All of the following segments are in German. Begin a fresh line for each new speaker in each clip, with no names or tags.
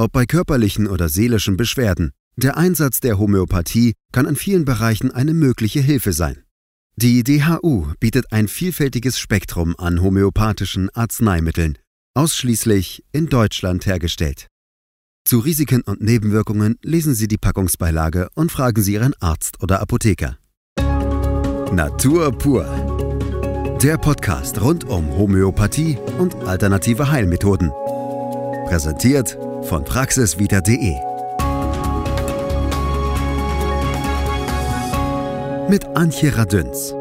Ob bei körperlichen oder seelischen Beschwerden, der Einsatz der Homöopathie kann in vielen Bereichen eine mögliche Hilfe sein. Die DHU bietet ein vielfältiges Spektrum an homöopathischen Arzneimitteln, ausschließlich in Deutschland hergestellt. Zu Risiken und Nebenwirkungen lesen Sie die Packungsbeilage und fragen Sie Ihren Arzt oder Apotheker. Natur pur. Der Podcast rund um Homöopathie und alternative Heilmethoden. Präsentiert von praxiswieder.de. Mit Antje Radüns.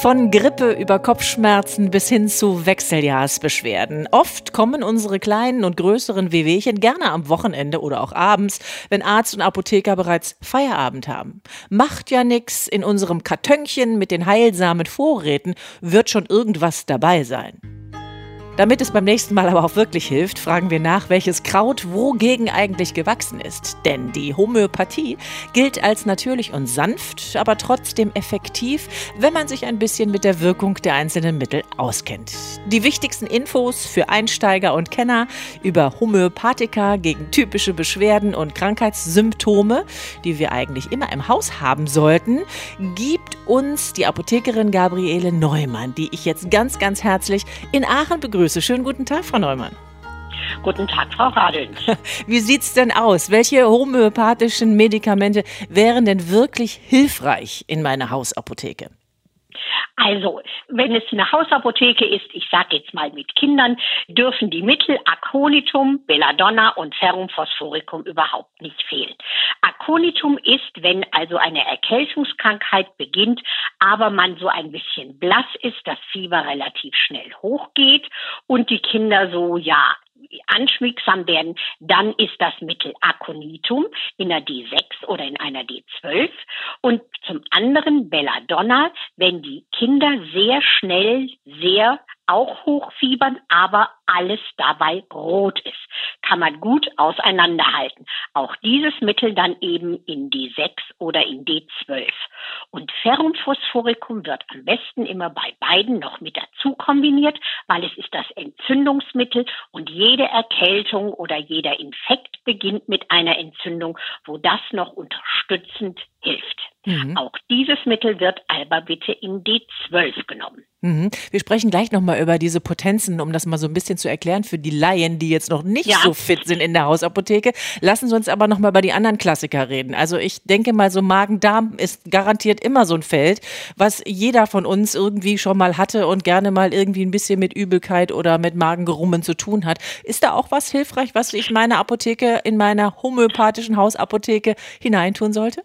Von Grippe über Kopfschmerzen bis hin zu Wechseljahrsbeschwerden. Oft kommen unsere kleinen und größeren Wehwehchen gerne am Wochenende oder auch abends, wenn Arzt und Apotheker bereits Feierabend haben. Macht ja nix, in unserem Kartönchen mit den heilsamen Vorräten wird schon irgendwas dabei sein. Damit es beim nächsten Mal aber auch wirklich hilft, fragen wir nach, welches Kraut wogegen eigentlich gewachsen ist. Denn die Homöopathie gilt als natürlich und sanft, aber trotzdem effektiv, wenn man sich ein bisschen mit der Wirkung der einzelnen Mittel auskennt. Die wichtigsten Infos für Einsteiger und Kenner über Homöopathika gegen typische Beschwerden und Krankheitssymptome, die wir eigentlich immer im Haus haben sollten, gibt uns die Apothekerin Gabriele Neumann, die ich jetzt ganz, ganz herzlich in Aachen begrüße begrüße. Schönen guten Tag, Frau Neumann.
Guten Tag, Frau Radeln.
Wie sieht es denn aus? Welche homöopathischen Medikamente wären denn wirklich hilfreich in meiner Hausapotheke?
Also, wenn es eine Hausapotheke ist, ich sage jetzt mal mit Kindern, dürfen die Mittel Aconitum, Belladonna und Ferrum phosphoricum überhaupt nicht fehlen. Aconitum ist, wenn also eine Erkältungskrankheit beginnt, aber man so ein bisschen blass ist, das Fieber relativ schnell hochgeht und die Kinder so, ja, anschmiegsam werden, dann ist das Mittel Aconitum in einer D6 oder in einer D12 und zum anderen Belladonna, wenn die Kinder sehr schnell, sehr auch hochfiebern, aber alles dabei rot ist. Kann man gut auseinanderhalten. Auch dieses Mittel dann eben in D6 oder in D12. Und Ferrum phosphoricum wird am besten immer bei beiden noch mit dazu kombiniert, weil es ist das Entzündungsmittel und jede Erkältung oder jeder Infekt beginnt mit einer Entzündung, wo das noch unterstützend hilft. Mhm. Auch dieses Mittel wird aber bitte in D12 genommen.
Mhm. Wir sprechen gleich nochmal über diese Potenzen, um das mal so ein bisschen zu erklären für die Laien, die jetzt noch nicht ja. so fit sind in der Hausapotheke. Lassen Sie uns aber nochmal über die anderen Klassiker reden. Also ich denke mal, so Magen-Darm ist garantiert immer so ein Feld, was jeder von uns irgendwie schon mal hatte und gerne mal irgendwie ein bisschen mit Übelkeit oder mit Magengerummen zu tun hat. Ist da auch was hilfreich, was ich meine Apotheke in meiner homöopathischen Hausapotheke hineintun sollte?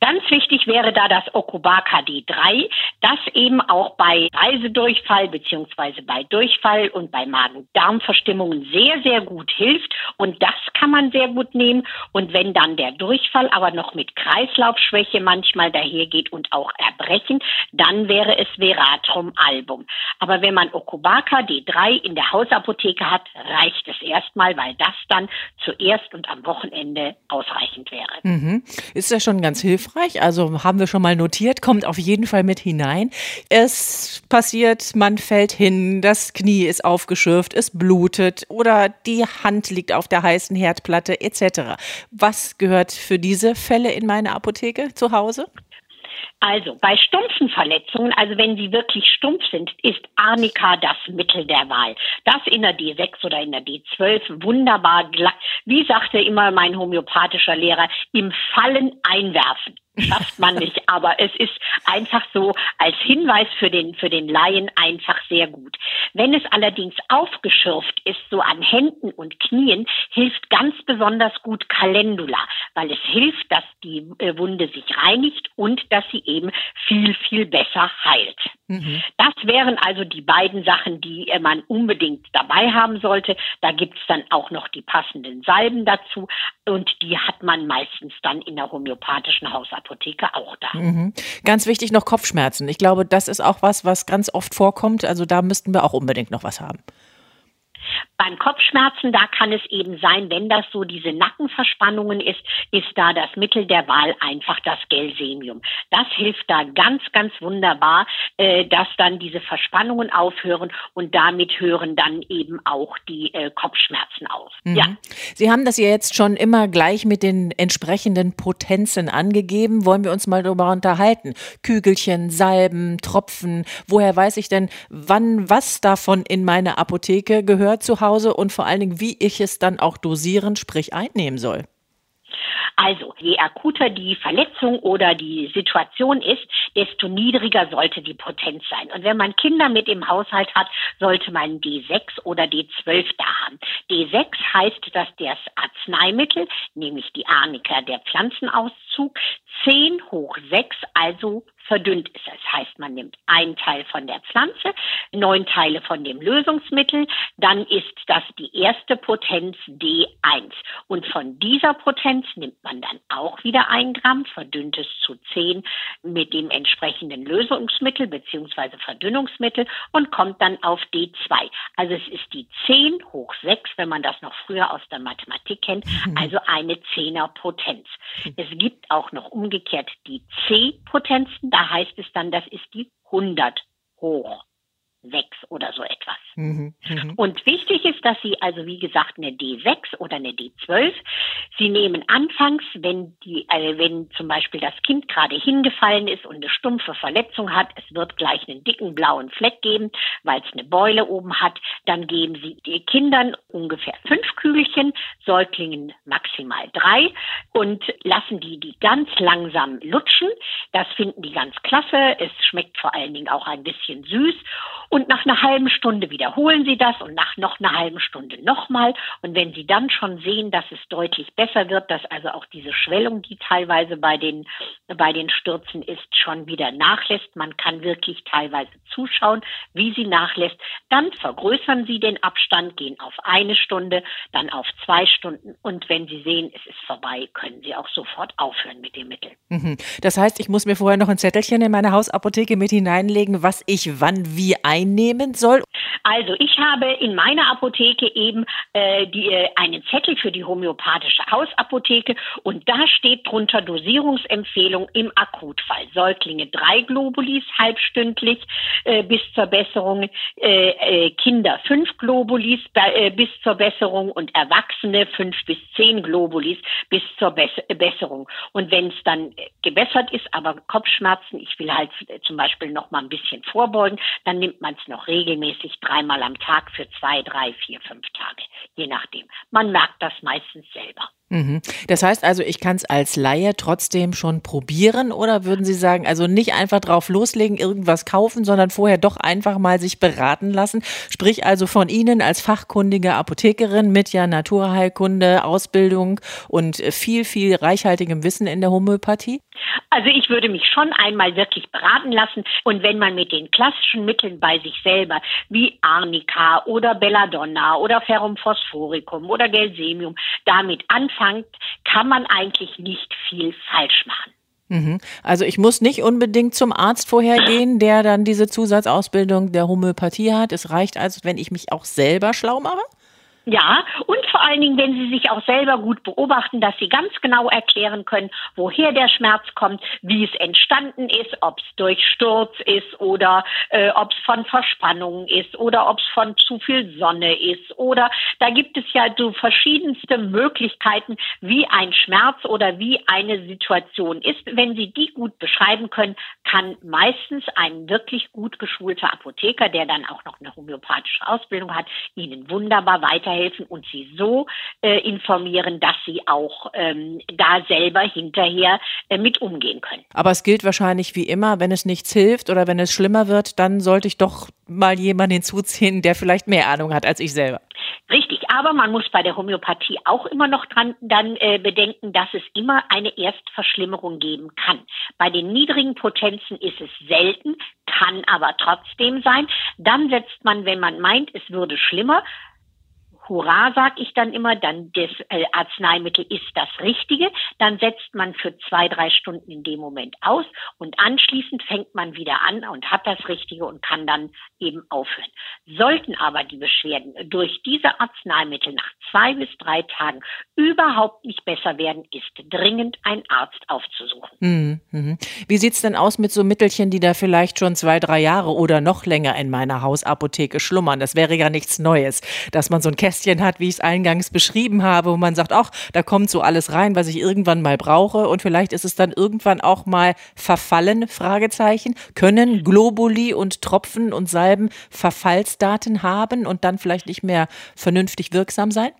Ganz wichtig wäre da das Okubaka D3, das eben auch bei Reisedurchfall beziehungsweise bei Durchfall und bei Magen-Darm-Verstimmungen sehr, sehr gut hilft. Und das kann man sehr gut nehmen. Und wenn dann der Durchfall aber noch mit Kreislaufschwäche manchmal dahergeht und auch Erbrechen, dann wäre es Veratrum Album. Aber wenn man Okubaka D3 in der Hausapotheke hat, reicht es erstmal, weil das dann zuerst und am Wochenende ausreichend wäre.
Mhm. Ist ja schon ganz hilfreich. Also haben wir schon mal notiert, kommt auf jeden Fall mit hinein. Es passiert, man fällt hin, das Knie ist aufgeschürft, es blutet oder die Hand liegt auf der heißen Herdplatte etc. Was gehört für diese Fälle in meine Apotheke zu Hause?
Also bei stumpfen Verletzungen, also wenn sie wirklich stumpf sind, ist Arnika das Mittel der Wahl. Das in der D6 oder in der D12 wunderbar, wie sagte immer mein homöopathischer Lehrer, im Fallen einwerfen schafft man nicht. Aber es ist einfach so als Hinweis für den, für den Laien einfach sehr gut. Wenn es allerdings aufgeschürft ist, so an Händen und Knien, hilft ganz besonders gut Calendula, weil es hilft, dass die äh, Wunde sich reinigt und dass sie eben viel, viel besser heilt. Mhm. Das wären also die beiden Sachen, die äh, man unbedingt dabei haben sollte. Da gibt es dann auch noch die passenden Salben dazu und die hat man meistens dann in der homöopathischen Hausapotheke auch da.
Mhm. Ganz wichtig noch Kopfschmerzen. Ich glaube, das ist auch was, was ganz oft vorkommt. Also da müssten wir auch unbedingt noch was haben.
Beim Kopfschmerzen, da kann es eben sein, wenn das so diese Nackenverspannungen ist, ist da das Mittel der Wahl einfach das Gelsemium. Das hilft da ganz, ganz wunderbar, äh, dass dann diese Verspannungen aufhören und damit hören dann eben auch die äh, Kopfschmerzen auf.
Mhm. Ja. Sie haben das ja jetzt schon immer gleich mit den entsprechenden Potenzen angegeben. Wollen wir uns mal darüber unterhalten? Kügelchen, Salben, Tropfen. Woher weiß ich denn, wann was davon in meine Apotheke gehört zu Hause? Und vor allen Dingen, wie ich es dann auch dosieren, sprich einnehmen soll.
Also, je akuter die Verletzung oder die Situation ist, desto niedriger sollte die Potenz sein. Und wenn man Kinder mit im Haushalt hat, sollte man D6 oder D12 da haben. D6 heißt, dass das Arzneimittel, nämlich die Arnika, der Pflanzenauszug, 10 hoch 6, also verdünnt ist. Das heißt, man nimmt einen Teil von der Pflanze, neun Teile von dem Lösungsmittel, dann ist das die erste Potenz D1. Und von dieser Potenz nimmt man dann auch wieder ein Gramm, verdünnt es zu 10 mit dem entsprechenden Lösungsmittel bzw. Verdünnungsmittel und kommt dann auf D2. Also es ist die 10 hoch 6, wenn man das noch früher aus der Mathematik kennt, mhm. also eine 10er Potenz. Es gibt auch noch umgekehrt die C-Potenzen, da heißt es dann, das ist die 100 hoch sechs oder so etwas. Mhm, mhm, und wichtig ist, dass Sie also wie gesagt eine D6 oder eine D12, Sie nehmen anfangs, wenn die, äh, wenn zum Beispiel das Kind gerade hingefallen ist und eine stumpfe Verletzung hat, es wird gleich einen dicken blauen Fleck geben, weil es eine Beule oben hat, dann geben Sie den Kindern ungefähr fünf Kügelchen, Säuglingen maximal drei und lassen die die ganz langsam lutschen. Das finden die ganz klasse. Es schmeckt vor allen Dingen auch ein bisschen süß und nach einer halben Stunde wiederholen Sie das und nach noch einer halben Stunde nochmal. Und wenn Sie dann schon sehen, dass es deutlich besser wird, dass also auch diese Schwellung, die teilweise bei den, bei den Stürzen ist, schon wieder nachlässt, man kann wirklich teilweise zuschauen, wie sie nachlässt, dann vergrößern Sie den Abstand, gehen auf eine Stunde, dann auf zwei Stunden. Und wenn Sie sehen, es ist vorbei, können Sie auch sofort aufhören mit dem Mittel.
Mhm. Das heißt, ich muss mir vorher noch ein Zettelchen in meine Hausapotheke mit hineinlegen, was ich wann wie ein einnehmen soll?
Also ich habe in meiner Apotheke eben äh, die, äh, einen Zettel für die homöopathische Hausapotheke und da steht drunter Dosierungsempfehlung im Akutfall. Säuglinge drei Globulis halbstündlich äh, bis zur Besserung, äh, äh, Kinder fünf Globulis äh, bis zur Besserung und Erwachsene fünf bis zehn Globulis bis zur Bess Besserung. Und wenn es dann gebessert ist, aber Kopfschmerzen, ich will halt zum Beispiel noch mal ein bisschen vorbeugen, dann nimmt man es noch regelmäßig dreimal am Tag für zwei, drei, vier, fünf Tage, je nachdem. Man merkt das meistens selber.
Mhm. Das heißt also, ich kann es als Laie trotzdem schon probieren oder würden Sie sagen, also nicht einfach drauf loslegen, irgendwas kaufen, sondern vorher doch einfach mal sich beraten lassen? Sprich also von Ihnen als fachkundige Apothekerin mit ja Naturheilkunde, Ausbildung und viel, viel reichhaltigem Wissen in der Homöopathie?
Also ich würde mich schon einmal wirklich beraten lassen und wenn man mit den klassischen Mitteln bei sich selber wie Arnika oder Belladonna oder Ferrum phosphoricum oder Gelsemium damit anfängt, kann man eigentlich nicht viel falsch machen.
Mhm. Also ich muss nicht unbedingt zum Arzt vorher gehen, der dann diese Zusatzausbildung der Homöopathie hat. Es reicht also, wenn ich mich auch selber schlau mache?
Ja, und vor allen Dingen, wenn Sie sich auch selber gut beobachten, dass Sie ganz genau erklären können, woher der Schmerz kommt, wie es entstanden ist, ob es durch Sturz ist oder äh, ob es von Verspannungen ist oder ob es von zu viel Sonne ist oder da gibt es ja so verschiedenste Möglichkeiten, wie ein Schmerz oder wie eine Situation ist. Wenn Sie die gut beschreiben können, kann meistens ein wirklich gut geschulter Apotheker, der dann auch noch eine homöopathische Ausbildung hat, Ihnen wunderbar weiter weiterhelfen und sie so äh, informieren, dass sie auch ähm, da selber hinterher äh, mit umgehen können.
Aber es gilt wahrscheinlich wie immer, wenn es nichts hilft oder wenn es schlimmer wird, dann sollte ich doch mal jemanden hinzuziehen, der vielleicht mehr Ahnung hat als ich selber.
Richtig, aber man muss bei der Homöopathie auch immer noch dran dann äh, bedenken, dass es immer eine Erstverschlimmerung geben kann. Bei den niedrigen Potenzen ist es selten, kann aber trotzdem sein. Dann setzt man, wenn man meint, es würde schlimmer, hurra, sag ich dann immer, dann das äh, Arzneimittel ist das Richtige, dann setzt man für zwei, drei Stunden in dem Moment aus und anschließend fängt man wieder an und hat das Richtige und kann dann eben aufhören. Sollten aber die Beschwerden durch diese Arzneimittel nach zwei bis drei Tagen überhaupt nicht besser werden, ist dringend ein Arzt aufzusuchen.
Mhm. Wie sieht's denn aus mit so Mittelchen, die da vielleicht schon zwei, drei Jahre oder noch länger in meiner Hausapotheke schlummern? Das wäre ja nichts Neues, dass man so ein Kästchen hat, wie ich es eingangs beschrieben habe, wo man sagt, ach, da kommt so alles rein, was ich irgendwann mal brauche und vielleicht ist es dann irgendwann auch mal verfallen, Fragezeichen. Können Globuli und Tropfen und Salben Verfallsdaten haben und dann vielleicht nicht mehr vernünftig wirksam sein?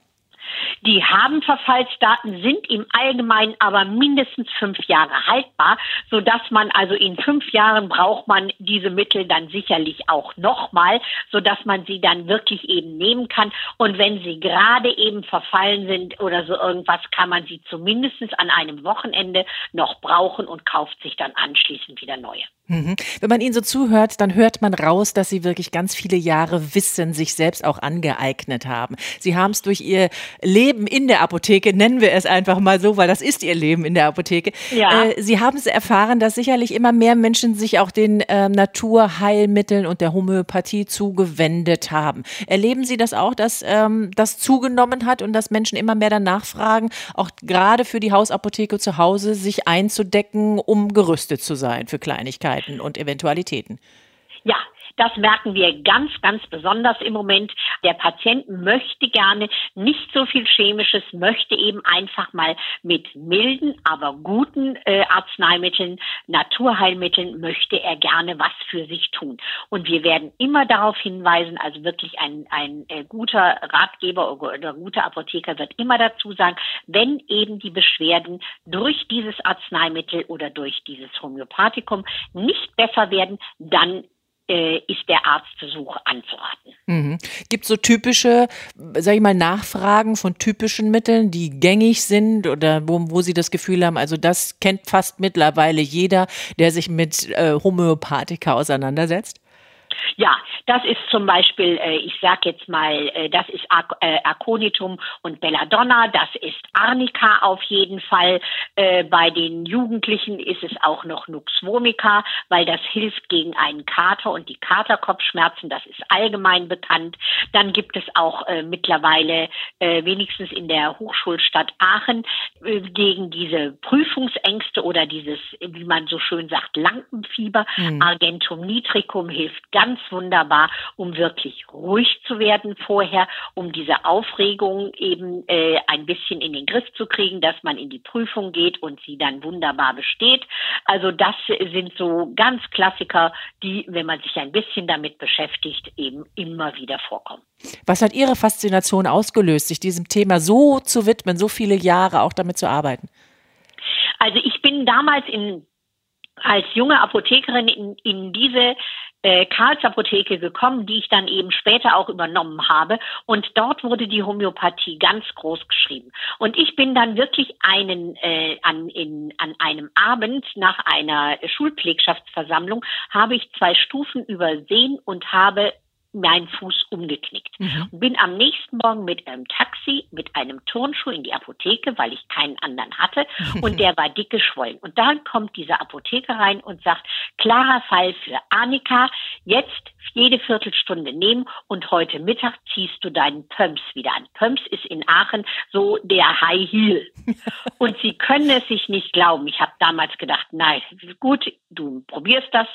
Die haben Verfallsdaten, sind im Allgemeinen aber mindestens fünf Jahre haltbar, so dass man also in fünf Jahren braucht man diese Mittel dann sicherlich auch nochmal, so dass man sie dann wirklich eben nehmen kann. Und wenn sie gerade eben verfallen sind oder so irgendwas, kann man sie zumindest an einem Wochenende noch brauchen und kauft sich dann anschließend wieder neue.
Mhm. Wenn man Ihnen so zuhört, dann hört man raus, dass Sie wirklich ganz viele Jahre Wissen sich selbst auch angeeignet haben. Sie haben es durch Ihr Leben in der Apotheke, nennen wir es einfach mal so, weil das ist Ihr Leben in der Apotheke. Ja. Äh, Sie haben es erfahren, dass sicherlich immer mehr Menschen sich auch den äh, Naturheilmitteln und der Homöopathie zugewendet haben. Erleben Sie das auch, dass ähm, das zugenommen hat und dass Menschen immer mehr danach fragen, auch gerade für die Hausapotheke zu Hause sich einzudecken, um gerüstet zu sein für Kleinigkeiten? Und Eventualitäten.
Ja, das merken wir ganz, ganz besonders im Moment. Der Patient möchte gerne nicht so viel Chemisches, möchte eben einfach mal mit milden, aber guten äh, Arzneimitteln, Naturheilmitteln, möchte er gerne was für sich tun. Und wir werden immer darauf hinweisen, also wirklich ein, ein äh, guter Ratgeber oder, oder guter Apotheker wird immer dazu sagen, wenn eben die Beschwerden durch dieses Arzneimittel oder durch dieses Homöopathikum nicht besser werden, dann ist der Arztbesuch anzuraten.
Mhm. Gibt es so typische, sag ich mal, Nachfragen von typischen Mitteln, die gängig sind oder wo, wo Sie das Gefühl haben, also das kennt fast mittlerweile jeder, der sich mit äh, Homöopathika auseinandersetzt?
Ja, das ist zum Beispiel, äh, ich sag jetzt mal, äh, das ist Ar äh, Aconitum und Belladonna, das ist Arnica auf jeden Fall. Äh, bei den Jugendlichen ist es auch noch Nux vomica, weil das hilft gegen einen Kater und die Katerkopfschmerzen, das ist allgemein bekannt. Dann gibt es auch äh, mittlerweile, äh, wenigstens in der Hochschulstadt Aachen, gegen diese Prüfungsängste oder dieses, wie man so schön sagt, Lampenfieber. Mhm. Argentum nitricum hilft ganz ganz wunderbar, um wirklich ruhig zu werden vorher, um diese Aufregung eben äh, ein bisschen in den Griff zu kriegen, dass man in die Prüfung geht und sie dann wunderbar besteht. Also das sind so ganz Klassiker, die, wenn man sich ein bisschen damit beschäftigt, eben immer wieder vorkommen.
Was hat Ihre Faszination ausgelöst, sich diesem Thema so zu widmen, so viele Jahre auch damit zu arbeiten?
Also ich bin damals in als junge Apothekerin in, in diese äh, Karlsapotheke gekommen, die ich dann eben später auch übernommen habe. Und dort wurde die Homöopathie ganz groß geschrieben. Und ich bin dann wirklich einen äh, an, in, an einem Abend nach einer Schulpflegschaftsversammlung habe ich zwei Stufen übersehen und habe meinen Fuß umgeknickt. Mhm. Bin am nächsten Morgen mit einem Taxi, mit einem Turnschuh in die Apotheke, weil ich keinen anderen hatte und der war dick geschwollen. Und dann kommt dieser Apotheker rein und sagt, klarer Fall für Annika, jetzt jede Viertelstunde nehmen und heute Mittag ziehst du deinen Pumps wieder an. Pumps ist in Aachen so der High Heel. Und Sie können es sich nicht glauben. Ich habe damals gedacht, nein, gut, du probierst das.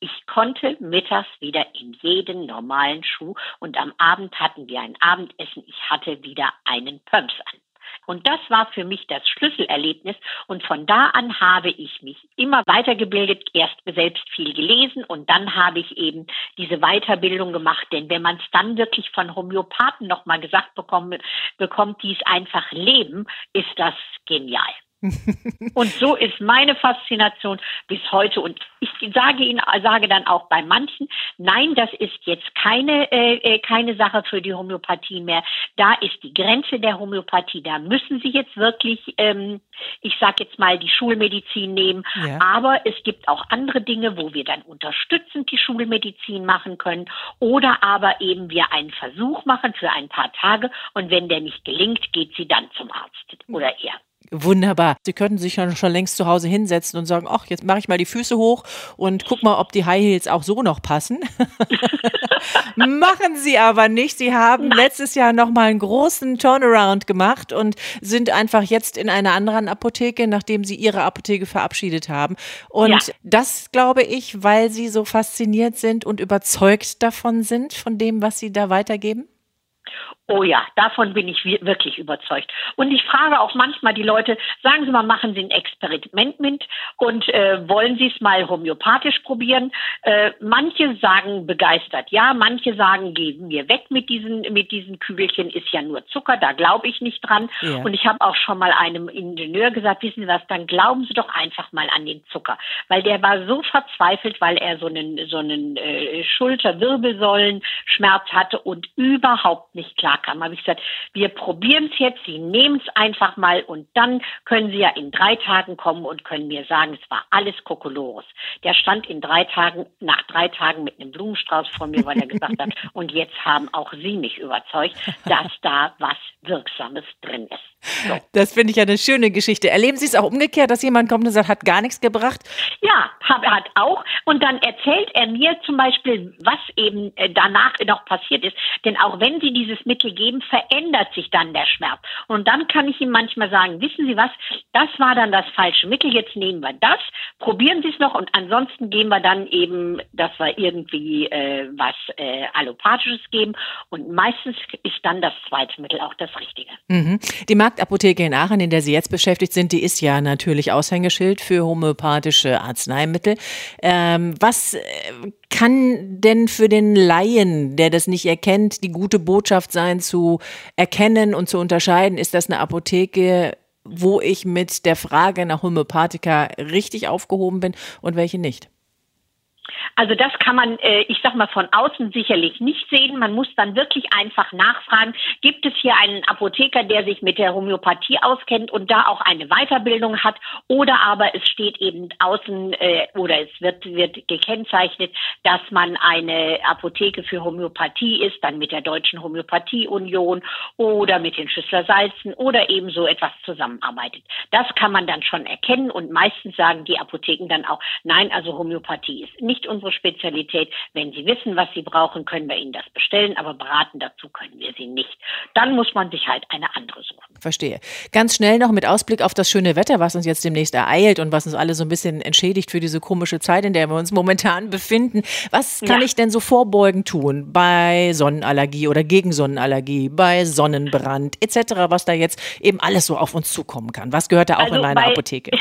Ich konnte mittags wieder in jeden normalen Schuh und am Abend hatten wir ein Abendessen. Ich hatte wieder einen Pumps an. Und das war für mich das Schlüsselerlebnis. Und von da an habe ich mich immer weitergebildet, erst selbst viel gelesen und dann habe ich eben diese Weiterbildung gemacht. Denn wenn man es dann wirklich von Homöopathen nochmal gesagt bekommt, bekommt, die es einfach leben, ist das genial. Und so ist meine Faszination bis heute. Und ich sage Ihnen, sage dann auch bei manchen, nein, das ist jetzt keine, äh, äh, keine Sache für die Homöopathie mehr. Da ist die Grenze der Homöopathie. Da müssen Sie jetzt wirklich, ähm, ich sage jetzt mal, die Schulmedizin nehmen. Ja. Aber es gibt auch andere Dinge, wo wir dann unterstützend die Schulmedizin machen können. Oder aber eben wir einen Versuch machen für ein paar Tage. Und wenn der nicht gelingt, geht sie dann zum Arzt oder er.
Wunderbar. Sie könnten sich schon, schon längst zu Hause hinsetzen und sagen, ach, jetzt mache ich mal die Füße hoch und guck mal, ob die High Heels auch so noch passen. Machen Sie aber nicht. Sie haben letztes Jahr noch mal einen großen Turnaround gemacht und sind einfach jetzt in einer anderen Apotheke, nachdem Sie Ihre Apotheke verabschiedet haben. Und ja. das glaube ich, weil Sie so fasziniert sind und überzeugt davon sind, von dem, was Sie da weitergeben?
Oh ja, davon bin ich wirklich überzeugt. Und ich frage auch manchmal die Leute, sagen Sie mal, machen Sie ein Experiment mit und äh, wollen Sie es mal homöopathisch probieren? Äh, manche sagen begeistert ja, manche sagen, gehen mir weg mit diesen, mit diesen Kügelchen, ist ja nur Zucker, da glaube ich nicht dran. Ja. Und ich habe auch schon mal einem Ingenieur gesagt, wissen Sie was, dann glauben Sie doch einfach mal an den Zucker. Weil der war so verzweifelt, weil er so einen, so einen äh, Schulter-Wirbelsäulen-Schmerz hatte und überhaupt nicht klar kam. Habe ich gesagt, wir probieren es jetzt, Sie nehmen es einfach mal und dann können Sie ja in drei Tagen kommen und können mir sagen, es war alles Kokolores. Der stand in drei Tagen, nach drei Tagen mit einem Blumenstrauß vor mir, weil er gesagt hat, und jetzt haben auch Sie mich überzeugt, dass da was Wirksames drin ist.
So. Das finde ich ja eine schöne Geschichte. Erleben Sie es auch umgekehrt, dass jemand kommt und sagt, hat gar nichts gebracht?
Ja, hat, hat auch. Und dann erzählt er mir zum Beispiel, was eben äh, danach noch passiert ist. Denn auch wenn Sie dieses Mittel geben, verändert sich dann der Schmerz. Und dann kann ich ihm manchmal sagen, wissen Sie was, das war dann das falsche Mittel, jetzt nehmen wir das, probieren Sie es noch und ansonsten geben wir dann eben, dass wir irgendwie äh, was äh, Allopathisches geben. Und meistens ist dann das zweite Mittel auch das Richtige.
Mhm. Die Marktapotheke in Aachen, in der Sie jetzt beschäftigt sind, die ist ja natürlich Aushängeschild für homöopathische Arzneimittel. Ähm, was äh, kann denn für den Laien, der das nicht erkennt, die gute Botschaft sein, zu erkennen und zu unterscheiden, ist das eine Apotheke, wo ich mit der Frage nach Homöopathika richtig aufgehoben bin und welche nicht?
Also das kann man, äh, ich sag mal, von außen sicherlich nicht sehen. Man muss dann wirklich einfach nachfragen, gibt es hier einen Apotheker, der sich mit der Homöopathie auskennt und da auch eine Weiterbildung hat oder aber es steht eben außen äh, oder es wird, wird gekennzeichnet, dass man eine Apotheke für Homöopathie ist, dann mit der Deutschen Homöopathieunion oder mit den Schüssler Salzen oder eben so etwas zusammenarbeitet. Das kann man dann schon erkennen und meistens sagen die Apotheken dann auch, nein, also Homöopathie ist nicht unsere Spezialität. Wenn Sie wissen, was Sie brauchen, können wir Ihnen das bestellen, aber beraten dazu können wir Sie nicht. Dann muss man sich halt eine andere suchen.
Verstehe. Ganz schnell noch mit Ausblick auf das schöne Wetter, was uns jetzt demnächst ereilt und was uns alle so ein bisschen entschädigt für diese komische Zeit, in der wir uns momentan befinden. Was kann ja. ich denn so vorbeugend tun bei Sonnenallergie oder gegen Sonnenallergie, bei Sonnenbrand etc., was da jetzt eben alles so auf uns zukommen kann? Was gehört da auch also in meine Apotheke?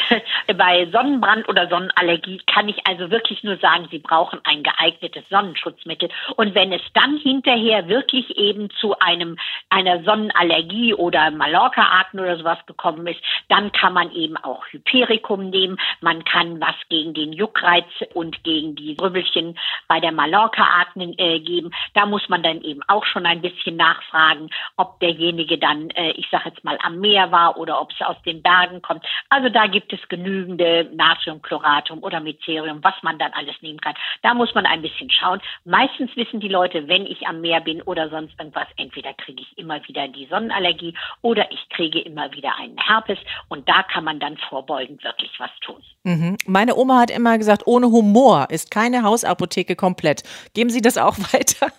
Bei Sonnenbrand oder Sonnenallergie kann ich also wirklich nur sagen, Sie brauchen ein geeignetes Sonnenschutzmittel. Und wenn es dann hinterher wirklich eben zu einem, einer Sonnenallergie oder Mallorca-Akne oder sowas gekommen ist, dann kann man eben auch Hypericum nehmen. Man kann was gegen den Juckreiz und gegen die Rübbelchen bei der Mallorca-Akne äh, geben. Da muss man dann eben auch schon ein bisschen nachfragen, ob derjenige dann, äh, ich sage jetzt mal, am Meer war oder ob es aus den Bergen kommt. Also da gibt es genügende Natriumchloratum oder Mecerium, was man dann alles nehmen kann. Da muss man ein bisschen schauen. Meistens wissen die Leute, wenn ich am Meer bin oder sonst irgendwas, entweder kriege ich immer wieder die Sonnenallergie oder ich kriege immer wieder einen Herpes und da kann man dann vorbeugend wirklich was tun.
Mhm. Meine Oma hat immer gesagt, ohne Humor ist keine Hausapotheke komplett. Geben Sie das auch weiter?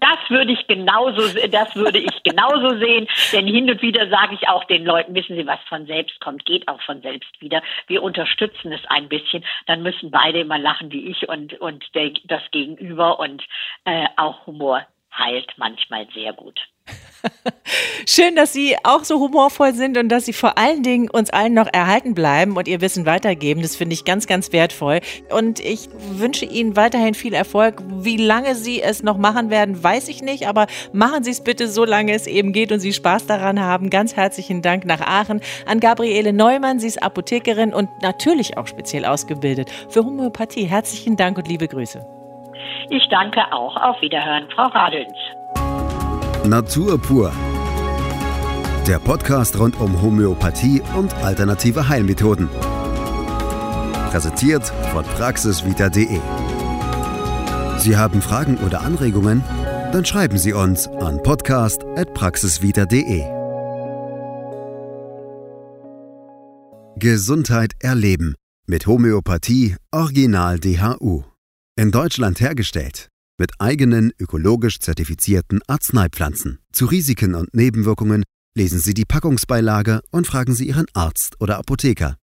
Das würde ich genauso, das würde ich genauso sehen, denn hin und wieder sage ich auch den Leuten, wissen Sie, was von selbst kommt, geht auch von selbst wieder. Wir unterstützen es ein bisschen, dann müssen beide immer lachen wie ich und, und der, das Gegenüber und äh, auch Humor heilt manchmal sehr gut.
Schön, dass Sie auch so humorvoll sind und dass Sie vor allen Dingen uns allen noch erhalten bleiben und Ihr Wissen weitergeben. Das finde ich ganz, ganz wertvoll. Und ich wünsche Ihnen weiterhin viel Erfolg. Wie lange Sie es noch machen werden, weiß ich nicht, aber machen Sie es bitte so lange es eben geht und Sie Spaß daran haben. Ganz herzlichen Dank nach Aachen an Gabriele Neumann. Sie ist Apothekerin und natürlich auch speziell ausgebildet für Homöopathie. Herzlichen Dank und liebe Grüße.
Ich danke auch. Auf Wiederhören, Frau Radens.
Natur pur. Der Podcast rund um Homöopathie und alternative Heilmethoden. Präsentiert von praxisvita.de. Sie haben Fragen oder Anregungen? Dann schreiben Sie uns an podcast.praxisvita.de. Gesundheit erleben mit Homöopathie Original DHU. In Deutschland hergestellt mit eigenen ökologisch zertifizierten Arzneipflanzen. Zu Risiken und Nebenwirkungen lesen Sie die Packungsbeilage und fragen Sie Ihren Arzt oder Apotheker.